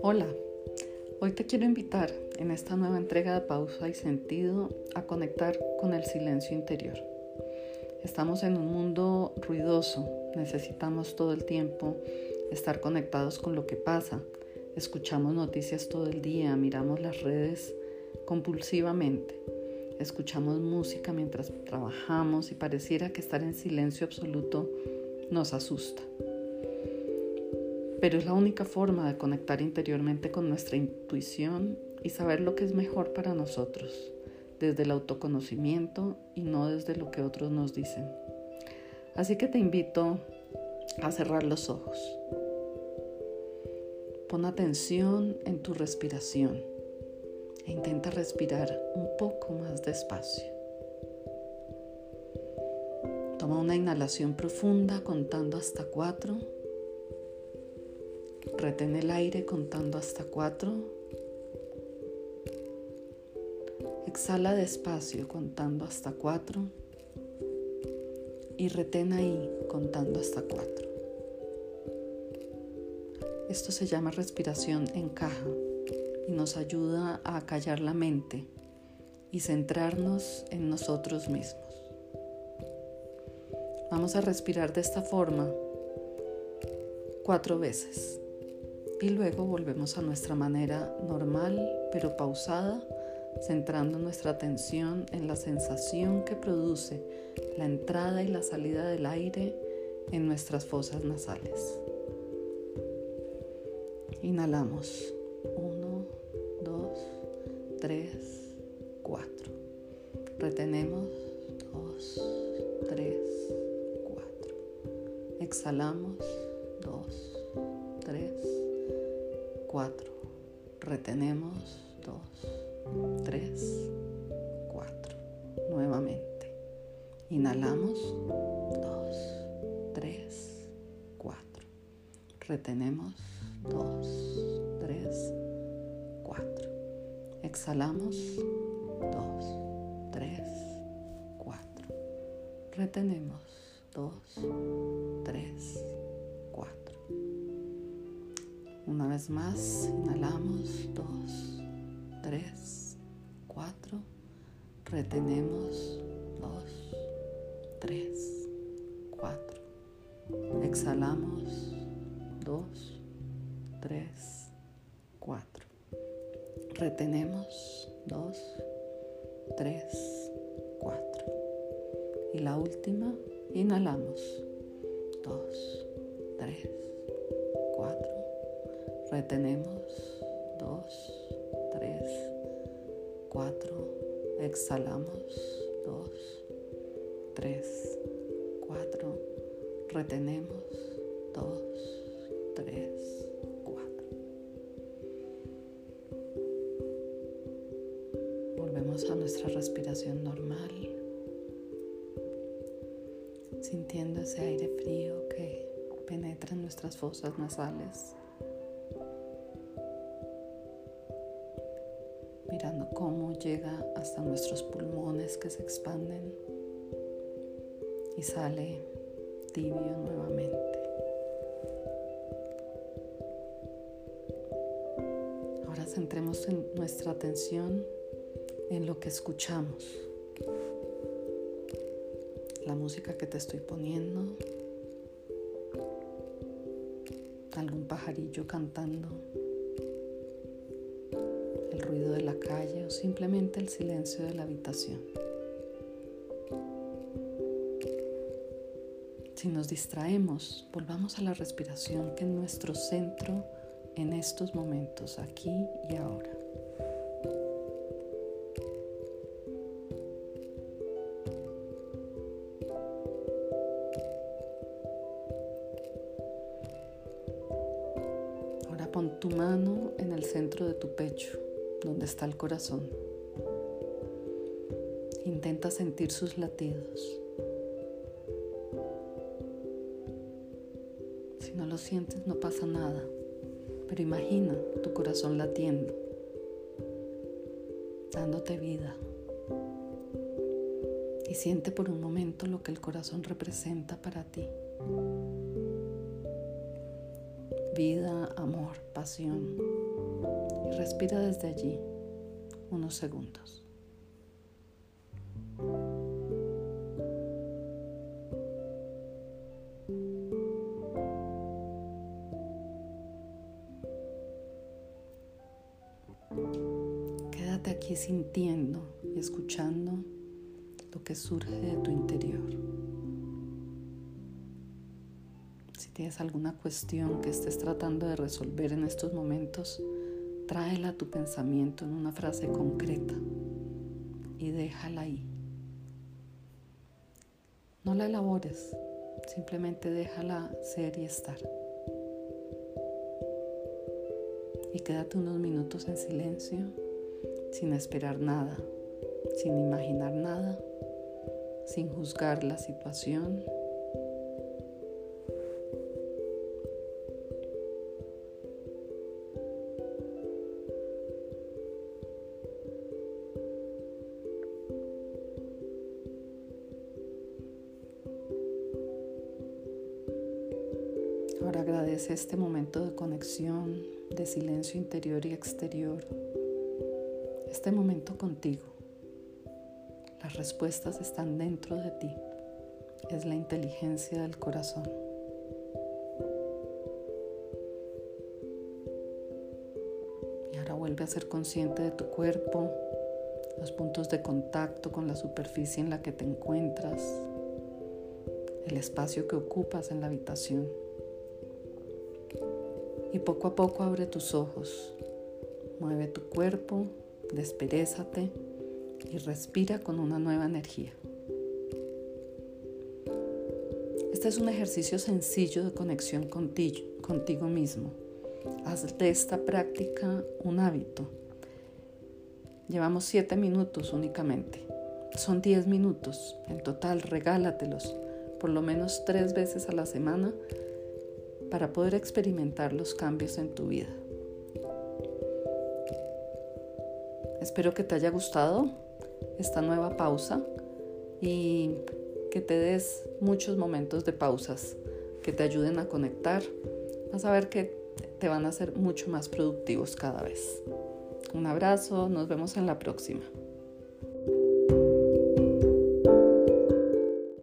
Hola, hoy te quiero invitar en esta nueva entrega de Pausa y Sentido a conectar con el silencio interior. Estamos en un mundo ruidoso, necesitamos todo el tiempo estar conectados con lo que pasa, escuchamos noticias todo el día, miramos las redes compulsivamente, escuchamos música mientras trabajamos y pareciera que estar en silencio absoluto nos asusta pero es la única forma de conectar interiormente con nuestra intuición y saber lo que es mejor para nosotros, desde el autoconocimiento y no desde lo que otros nos dicen. Así que te invito a cerrar los ojos. Pon atención en tu respiración e intenta respirar un poco más despacio. Toma una inhalación profunda contando hasta cuatro Retén el aire contando hasta cuatro. Exhala despacio contando hasta cuatro. Y retén ahí contando hasta cuatro. Esto se llama respiración en caja y nos ayuda a callar la mente y centrarnos en nosotros mismos. Vamos a respirar de esta forma cuatro veces y luego volvemos a nuestra manera normal pero pausada, centrando nuestra atención en la sensación que produce la entrada y la salida del aire en nuestras fosas nasales. Inhalamos. 1, 2, 3, 4. Retenemos. 2, 3, 4. Exhalamos. 2, 3, 4. Retenemos 2, 3, 4. Nuevamente. Inhalamos 2, 3, 4. Retenemos 2, 3, 4. Exhalamos. 2, 3, 4. Retenemos. 2, 3, 4. Una vez más, inhalamos, dos, tres, cuatro, retenemos, dos, tres, cuatro, exhalamos, retenemos, dos, tres, cuatro. Y la última, inhalamos, dos, tres, cuatro Retenemos. Dos, tres, cuatro. Exhalamos. Dos, tres, cuatro. Retenemos. Dos, tres, A nuestra respiración normal, sintiendo ese aire frío que penetra en nuestras fosas nasales. mirando cómo llega hasta nuestros pulmones que se expanden y sale tibio nuevamente. Ahora centremos en nuestra atención en lo que escuchamos. La música que te estoy poniendo, algún pajarillo cantando el ruido de la calle o simplemente el silencio de la habitación. Si nos distraemos, volvamos a la respiración que es nuestro centro en estos momentos, aquí y ahora. Mano en el centro de tu pecho donde está el corazón. Intenta sentir sus latidos. Si no lo sientes, no pasa nada, pero imagina tu corazón latiendo, dándote vida. y siente por un momento lo que el corazón representa para ti. Vida, amor, pasión. Y respira desde allí unos segundos. Quédate aquí sintiendo y escuchando lo que surge de tu interior. Tienes alguna cuestión que estés tratando de resolver en estos momentos, tráela a tu pensamiento en una frase concreta y déjala ahí. No la elabores, simplemente déjala ser y estar. Y quédate unos minutos en silencio, sin esperar nada, sin imaginar nada sin juzgar la situación. Ahora agradece este momento de conexión, de silencio interior y exterior, este momento contigo. Las respuestas están dentro de ti. Es la inteligencia del corazón. Y ahora vuelve a ser consciente de tu cuerpo, los puntos de contacto con la superficie en la que te encuentras, el espacio que ocupas en la habitación. Y poco a poco abre tus ojos, mueve tu cuerpo, desperezate y respira con una nueva energía. Este es un ejercicio sencillo de conexión contigo, contigo mismo. Haz de esta práctica un hábito. Llevamos siete minutos únicamente. Son diez minutos. En total, regálatelos por lo menos tres veces a la semana para poder experimentar los cambios en tu vida. Espero que te haya gustado esta nueva pausa y que te des muchos momentos de pausas que te ayuden a conectar. A ver que te van a ser mucho más productivos cada vez. Un abrazo, nos vemos en la próxima.